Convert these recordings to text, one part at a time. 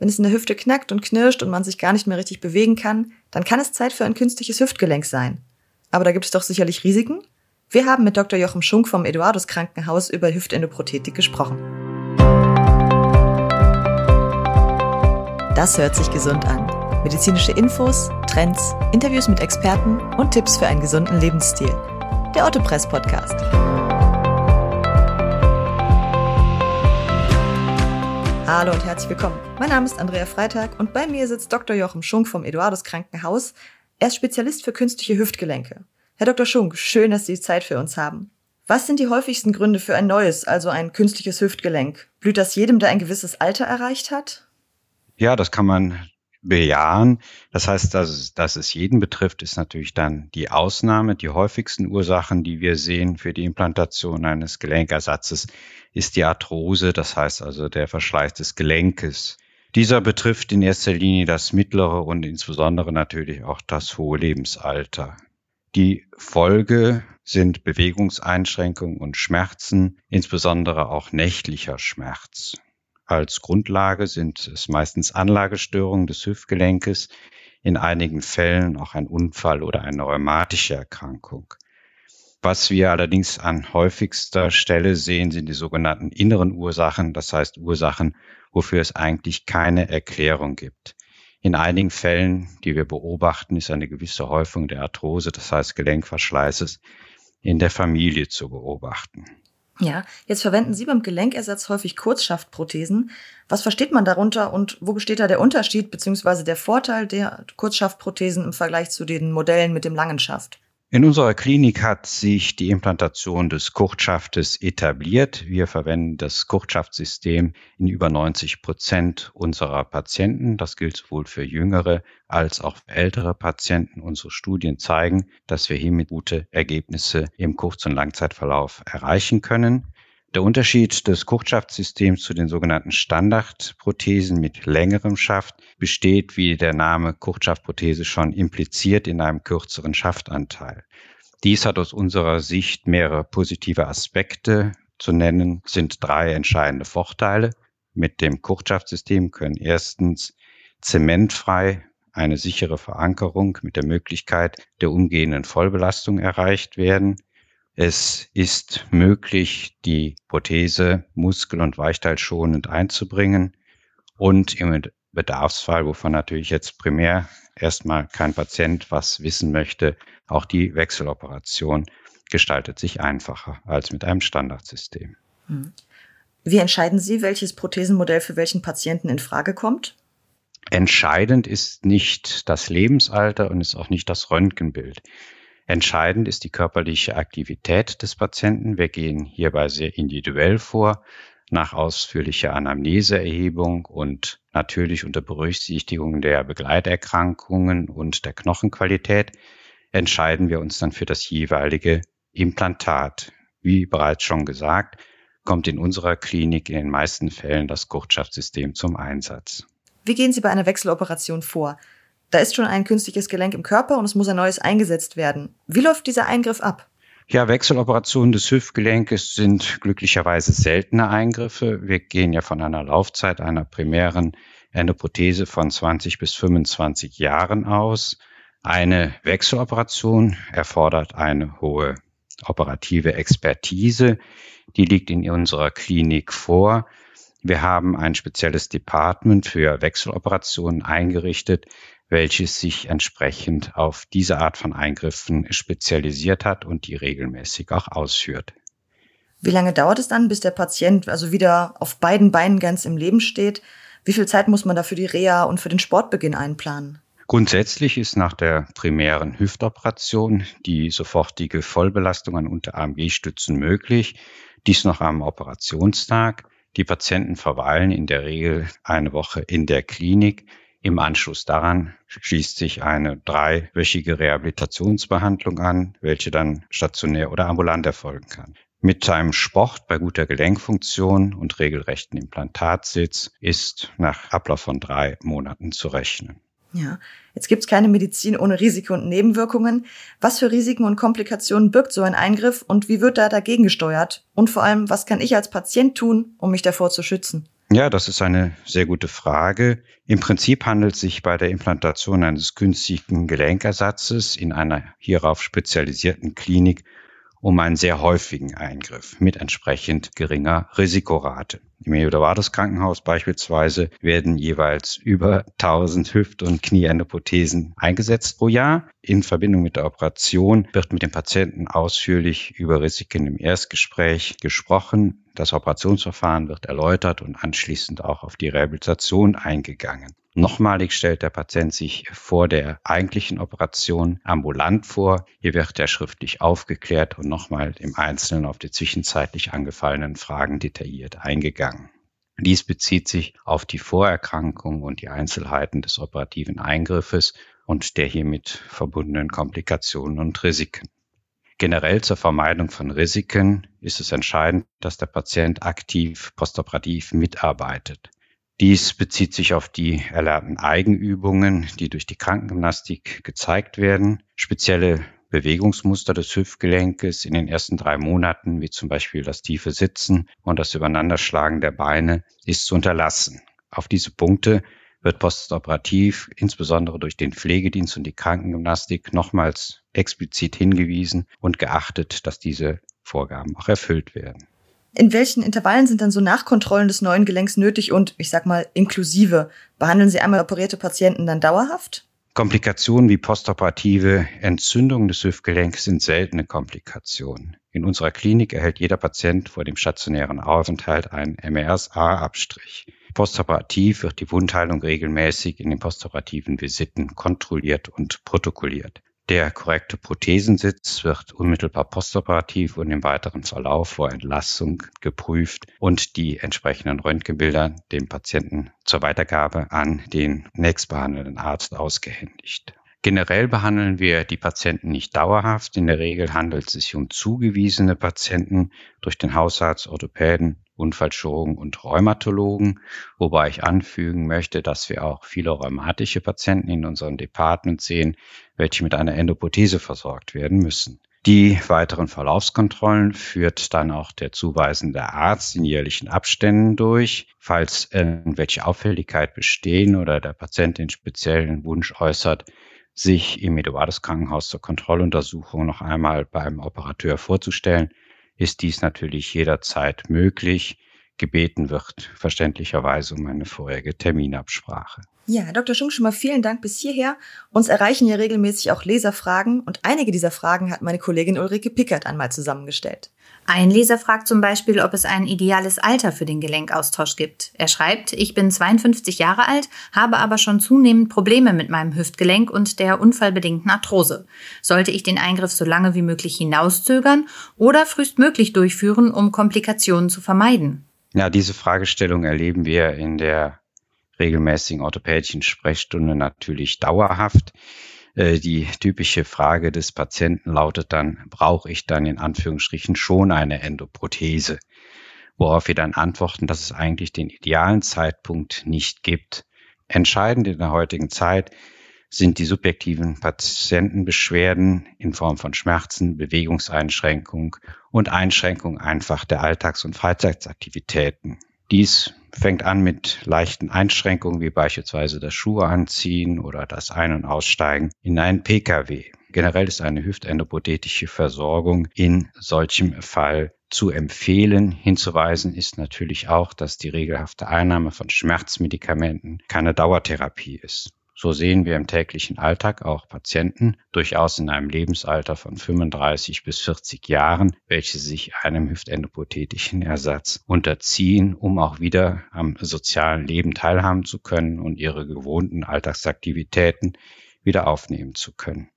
Wenn es in der Hüfte knackt und knirscht und man sich gar nicht mehr richtig bewegen kann, dann kann es Zeit für ein künstliches Hüftgelenk sein. Aber da gibt es doch sicherlich Risiken? Wir haben mit Dr. Jochen Schunk vom Eduardus Krankenhaus über Hüftendoprothetik gesprochen. Das hört sich gesund an. Medizinische Infos, Trends, Interviews mit Experten und Tipps für einen gesunden Lebensstil. Der Ottopress Podcast. Hallo und herzlich willkommen. Mein Name ist Andrea Freitag und bei mir sitzt Dr. Jochen Schunk vom Eduardus Krankenhaus. Er ist Spezialist für künstliche Hüftgelenke. Herr Dr. Schunk, schön, dass Sie Zeit für uns haben. Was sind die häufigsten Gründe für ein neues, also ein künstliches Hüftgelenk? Blüht das jedem, der ein gewisses Alter erreicht hat? Ja, das kann man bejahen. Das heißt, dass es, dass es jeden betrifft, ist natürlich dann die Ausnahme. Die häufigsten Ursachen, die wir sehen für die Implantation eines Gelenkersatzes, ist die Arthrose, das heißt also der Verschleiß des Gelenkes. Dieser betrifft in erster Linie das mittlere und insbesondere natürlich auch das hohe Lebensalter. Die Folge sind Bewegungseinschränkungen und Schmerzen, insbesondere auch nächtlicher Schmerz. Als Grundlage sind es meistens Anlagestörungen des Hüftgelenkes, in einigen Fällen auch ein Unfall oder eine rheumatische Erkrankung. Was wir allerdings an häufigster Stelle sehen, sind die sogenannten inneren Ursachen, das heißt Ursachen, wofür es eigentlich keine Erklärung gibt. In einigen Fällen, die wir beobachten, ist eine gewisse Häufung der Arthrose, das heißt Gelenkverschleißes, in der Familie zu beobachten. Ja, jetzt verwenden Sie beim Gelenkersatz häufig Kurzschaftprothesen. Was versteht man darunter und wo besteht da der Unterschied bzw. der Vorteil der Kurzschaftprothesen im Vergleich zu den Modellen mit dem langen Schaft? In unserer Klinik hat sich die Implantation des Kurzschaftes etabliert. Wir verwenden das Kurzschaftsystem in über 90 Prozent unserer Patienten. Das gilt sowohl für jüngere als auch für ältere Patienten. Unsere Studien zeigen, dass wir hiermit gute Ergebnisse im Kurz- und Langzeitverlauf erreichen können. Der Unterschied des Kurzschaftssystems zu den sogenannten Standardprothesen mit längerem Schaft besteht, wie der Name Kurzschaftprothese schon impliziert, in einem kürzeren Schaftanteil. Dies hat aus unserer Sicht mehrere positive Aspekte. Zu nennen sind drei entscheidende Vorteile. Mit dem Kurzschaftsystem können erstens zementfrei eine sichere Verankerung mit der Möglichkeit der umgehenden Vollbelastung erreicht werden. Es ist möglich, die Prothese muskel- und weichteilschonend einzubringen und im Bedarfsfall, wovon natürlich jetzt primär erstmal kein Patient was wissen möchte, auch die Wechseloperation gestaltet sich einfacher als mit einem Standardsystem. Hm. Wie entscheiden Sie, welches Prothesenmodell für welchen Patienten in Frage kommt? Entscheidend ist nicht das Lebensalter und ist auch nicht das Röntgenbild. Entscheidend ist die körperliche Aktivität des Patienten. Wir gehen hierbei sehr individuell vor, nach ausführlicher Anamneseerhebung und natürlich unter Berücksichtigung der Begleiterkrankungen und der Knochenqualität entscheiden wir uns dann für das jeweilige Implantat. Wie bereits schon gesagt, kommt in unserer Klinik in den meisten Fällen das Kurzschaftssystem zum Einsatz. Wie gehen Sie bei einer Wechseloperation vor? Da ist schon ein künstliches Gelenk im Körper und es muss ein neues eingesetzt werden. Wie läuft dieser Eingriff ab? Ja, Wechseloperationen des Hüftgelenkes sind glücklicherweise seltene Eingriffe. Wir gehen ja von einer Laufzeit einer primären Endoprothese von 20 bis 25 Jahren aus. Eine Wechseloperation erfordert eine hohe operative Expertise. Die liegt in unserer Klinik vor. Wir haben ein spezielles Department für Wechseloperationen eingerichtet, welches sich entsprechend auf diese Art von Eingriffen spezialisiert hat und die regelmäßig auch ausführt. Wie lange dauert es dann, bis der Patient also wieder auf beiden Beinen ganz im Leben steht? Wie viel Zeit muss man da für die Reha und für den Sportbeginn einplanen? Grundsätzlich ist nach der primären Hüftoperation die sofortige Vollbelastung an Unterarm-G-Stützen möglich. Dies noch am Operationstag. Die Patienten verweilen in der Regel eine Woche in der Klinik. Im Anschluss daran schließt sich eine dreiwöchige Rehabilitationsbehandlung an, welche dann stationär oder ambulant erfolgen kann. Mit einem Sport bei guter Gelenkfunktion und regelrechten Implantatsitz ist nach Ablauf von drei Monaten zu rechnen. Ja, jetzt gibt es keine Medizin ohne Risiken und Nebenwirkungen. Was für Risiken und Komplikationen birgt so ein Eingriff und wie wird da dagegen gesteuert? Und vor allem, was kann ich als Patient tun, um mich davor zu schützen? Ja, das ist eine sehr gute Frage. Im Prinzip handelt es sich bei der Implantation eines künstlichen Gelenkersatzes in einer hierauf spezialisierten Klinik um einen sehr häufigen Eingriff mit entsprechend geringer Risikorate. Im Eduardos Krankenhaus beispielsweise werden jeweils über 1000 Hüft- und Knieendoprothesen eingesetzt pro Jahr. In Verbindung mit der Operation wird mit dem Patienten ausführlich über Risiken im Erstgespräch gesprochen. Das Operationsverfahren wird erläutert und anschließend auch auf die Rehabilitation eingegangen. Nochmalig stellt der Patient sich vor der eigentlichen Operation ambulant vor. Hier wird er schriftlich aufgeklärt und nochmal im Einzelnen auf die zwischenzeitlich angefallenen Fragen detailliert eingegangen. Dies bezieht sich auf die Vorerkrankung und die Einzelheiten des operativen Eingriffes und der hiermit verbundenen Komplikationen und Risiken. Generell zur Vermeidung von Risiken ist es entscheidend, dass der Patient aktiv postoperativ mitarbeitet. Dies bezieht sich auf die erlernten Eigenübungen, die durch die Krankengymnastik gezeigt werden. Spezielle Bewegungsmuster des Hüftgelenkes in den ersten drei Monaten, wie zum Beispiel das tiefe Sitzen und das Übereinanderschlagen der Beine, ist zu unterlassen. Auf diese Punkte wird postoperativ, insbesondere durch den Pflegedienst und die Krankengymnastik, nochmals explizit hingewiesen und geachtet, dass diese Vorgaben auch erfüllt werden. In welchen Intervallen sind dann so Nachkontrollen des neuen Gelenks nötig und, ich sag mal, inklusive? Behandeln Sie einmal operierte Patienten dann dauerhaft? Komplikationen wie postoperative Entzündung des Hüftgelenks sind seltene Komplikationen. In unserer Klinik erhält jeder Patient vor dem stationären Aufenthalt einen MRSA-Abstrich. Postoperativ wird die Wundheilung regelmäßig in den postoperativen Visiten kontrolliert und protokolliert. Der korrekte Prothesensitz wird unmittelbar postoperativ und im weiteren Verlauf vor Entlassung geprüft und die entsprechenden Röntgenbilder dem Patienten zur Weitergabe an den nächstbehandelnden Arzt ausgehändigt. Generell behandeln wir die Patienten nicht dauerhaft. In der Regel handelt es sich um zugewiesene Patienten durch den Hausarzt, Orthopäden Unfallchirurgen und Rheumatologen, wobei ich anfügen möchte, dass wir auch viele rheumatische Patienten in unserem Department sehen, welche mit einer Endoprothese versorgt werden müssen. Die weiteren Verlaufskontrollen führt dann auch der zuweisende Arzt in jährlichen Abständen durch. Falls irgendwelche Auffälligkeit bestehen oder der Patient den speziellen Wunsch äußert, sich im Eduardus Krankenhaus zur Kontrolluntersuchung noch einmal beim Operateur vorzustellen, ist dies natürlich jederzeit möglich. Gebeten wird verständlicherweise um eine vorherige Terminabsprache. Ja, Dr. Schunk, schon mal vielen Dank bis hierher. Uns erreichen ja regelmäßig auch Leserfragen und einige dieser Fragen hat meine Kollegin Ulrike Pickert einmal zusammengestellt. Ein Leser fragt zum Beispiel, ob es ein ideales Alter für den Gelenkaustausch gibt. Er schreibt, ich bin 52 Jahre alt, habe aber schon zunehmend Probleme mit meinem Hüftgelenk und der unfallbedingten Arthrose. Sollte ich den Eingriff so lange wie möglich hinauszögern oder frühestmöglich durchführen, um Komplikationen zu vermeiden? Ja, diese Fragestellung erleben wir in der regelmäßigen orthopädischen Sprechstunde natürlich dauerhaft. Äh, die typische Frage des Patienten lautet dann, brauche ich dann in Anführungsstrichen schon eine Endoprothese? Worauf wir dann antworten, dass es eigentlich den idealen Zeitpunkt nicht gibt. Entscheidend in der heutigen Zeit sind die subjektiven Patientenbeschwerden in Form von Schmerzen, Bewegungseinschränkung und Einschränkung einfach der Alltags- und Freizeitaktivitäten. Dies fängt an mit leichten Einschränkungen wie beispielsweise das Schuhe anziehen oder das Ein- und Aussteigen in einen Pkw. Generell ist eine hüftendoprothetische Versorgung in solchem Fall zu empfehlen. Hinzuweisen ist natürlich auch, dass die regelhafte Einnahme von Schmerzmedikamenten keine Dauertherapie ist. So sehen wir im täglichen Alltag auch Patienten, durchaus in einem Lebensalter von 35 bis 40 Jahren, welche sich einem hüftendopothetischen Ersatz unterziehen, um auch wieder am sozialen Leben teilhaben zu können und ihre gewohnten Alltagsaktivitäten wieder aufnehmen zu können.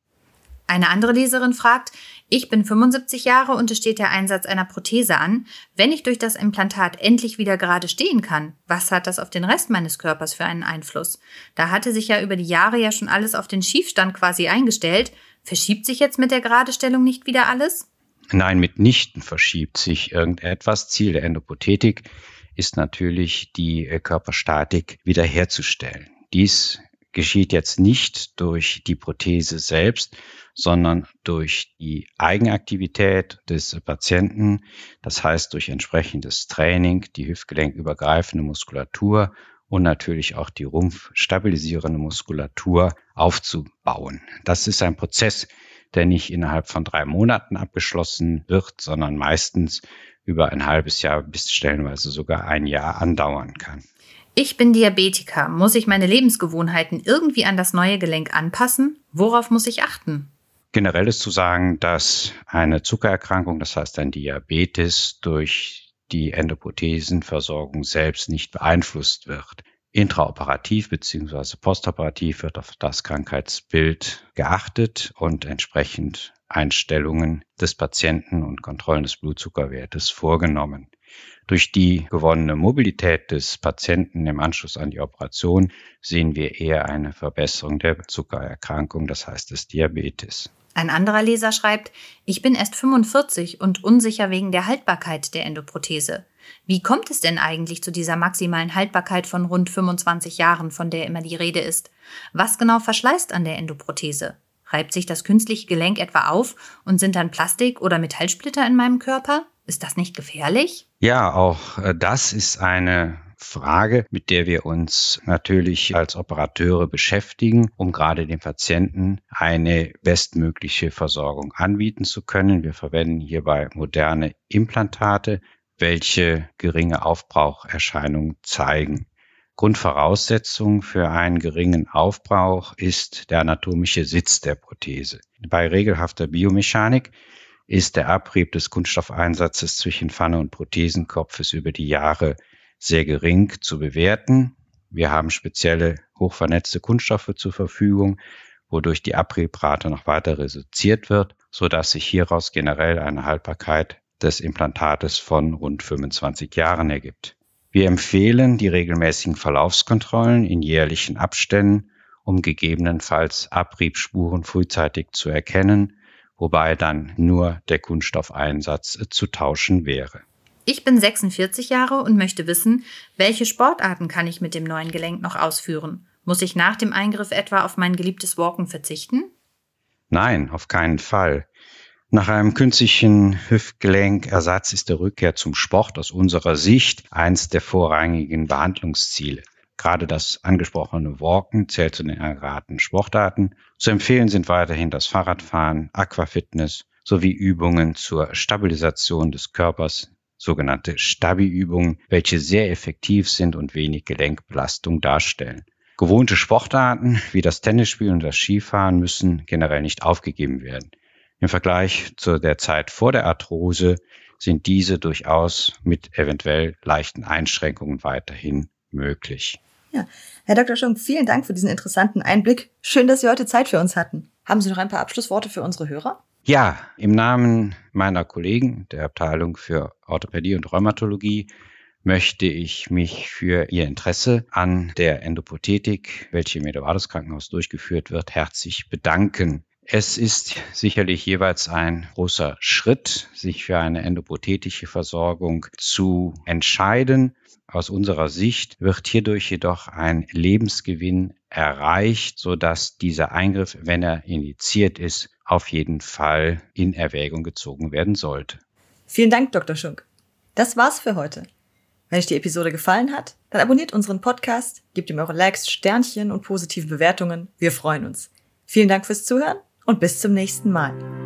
Eine andere Leserin fragt, ich bin 75 Jahre und es steht der Einsatz einer Prothese an. Wenn ich durch das Implantat endlich wieder gerade stehen kann, was hat das auf den Rest meines Körpers für einen Einfluss? Da hatte sich ja über die Jahre ja schon alles auf den Schiefstand quasi eingestellt. Verschiebt sich jetzt mit der Geradestellung nicht wieder alles? Nein, mitnichten verschiebt sich irgendetwas. Ziel der Endoprothetik ist natürlich, die Körperstatik wiederherzustellen. Dies geschieht jetzt nicht durch die Prothese selbst, sondern durch die Eigenaktivität des Patienten, das heißt durch entsprechendes Training, die hüftgelenkübergreifende Muskulatur und natürlich auch die rumpfstabilisierende Muskulatur aufzubauen. Das ist ein Prozess, der nicht innerhalb von drei Monaten abgeschlossen wird, sondern meistens über ein halbes Jahr bis stellenweise sogar ein Jahr andauern kann. Ich bin Diabetiker. Muss ich meine Lebensgewohnheiten irgendwie an das neue Gelenk anpassen? Worauf muss ich achten? Generell ist zu sagen, dass eine Zuckererkrankung, das heißt ein Diabetes, durch die Endoprothesenversorgung selbst nicht beeinflusst wird. Intraoperativ bzw. postoperativ wird auf das Krankheitsbild geachtet und entsprechend Einstellungen des Patienten und Kontrollen des Blutzuckerwertes vorgenommen. Durch die gewonnene Mobilität des Patienten im Anschluss an die Operation sehen wir eher eine Verbesserung der Zuckererkrankung, das heißt des Diabetes. Ein anderer Leser schreibt, ich bin erst 45 und unsicher wegen der Haltbarkeit der Endoprothese. Wie kommt es denn eigentlich zu dieser maximalen Haltbarkeit von rund 25 Jahren, von der immer die Rede ist? Was genau verschleißt an der Endoprothese? Reibt sich das künstliche Gelenk etwa auf und sind dann Plastik- oder Metallsplitter in meinem Körper? Ist das nicht gefährlich? Ja, auch äh, das ist eine Frage, mit der wir uns natürlich als Operateure beschäftigen, um gerade den Patienten eine bestmögliche Versorgung anbieten zu können. Wir verwenden hierbei moderne Implantate, welche geringe Aufbraucherscheinungen zeigen. Grundvoraussetzung für einen geringen Aufbrauch ist der anatomische Sitz der Prothese. Bei regelhafter Biomechanik ist der Abrieb des Kunststoffeinsatzes zwischen Pfanne und Prothesenkopfes über die Jahre sehr gering zu bewerten. Wir haben spezielle hochvernetzte Kunststoffe zur Verfügung, wodurch die Abriebrate noch weiter reduziert wird, so dass sich hieraus generell eine Haltbarkeit des Implantates von rund 25 Jahren ergibt. Wir empfehlen die regelmäßigen Verlaufskontrollen in jährlichen Abständen, um gegebenenfalls Abriebspuren frühzeitig zu erkennen, wobei dann nur der Kunststoffeinsatz zu tauschen wäre. Ich bin 46 Jahre und möchte wissen, welche Sportarten kann ich mit dem neuen Gelenk noch ausführen? Muss ich nach dem Eingriff etwa auf mein geliebtes Walken verzichten? Nein, auf keinen Fall. Nach einem künstlichen Hüftgelenkersatz ist der Rückkehr zum Sport aus unserer Sicht eins der vorrangigen Behandlungsziele. Gerade das angesprochene Walken zählt zu den erratenen Sportarten. Zu empfehlen sind weiterhin das Fahrradfahren, Aquafitness sowie Übungen zur Stabilisation des Körpers sogenannte Stabi-Übungen, welche sehr effektiv sind und wenig Gelenkbelastung darstellen. Gewohnte Sportarten wie das Tennisspielen und das Skifahren müssen generell nicht aufgegeben werden. Im Vergleich zu der Zeit vor der Arthrose sind diese durchaus mit eventuell leichten Einschränkungen weiterhin möglich. Ja, Herr Dr. Schunk, vielen Dank für diesen interessanten Einblick. Schön, dass Sie heute Zeit für uns hatten. Haben Sie noch ein paar Abschlussworte für unsere Hörer? Ja, im Namen meiner Kollegen der Abteilung für Orthopädie und Rheumatologie möchte ich mich für Ihr Interesse an der Endoprothetik, welche im Eduardus Krankenhaus durchgeführt wird, herzlich bedanken. Es ist sicherlich jeweils ein großer Schritt, sich für eine endoprothetische Versorgung zu entscheiden. Aus unserer Sicht wird hierdurch jedoch ein Lebensgewinn erreicht, sodass dieser Eingriff, wenn er indiziert ist, auf jeden Fall in Erwägung gezogen werden sollte. Vielen Dank, Dr. Schunk. Das war's für heute. Wenn euch die Episode gefallen hat, dann abonniert unseren Podcast, gebt ihm eure Likes, Sternchen und positive Bewertungen. Wir freuen uns. Vielen Dank fürs Zuhören und bis zum nächsten Mal.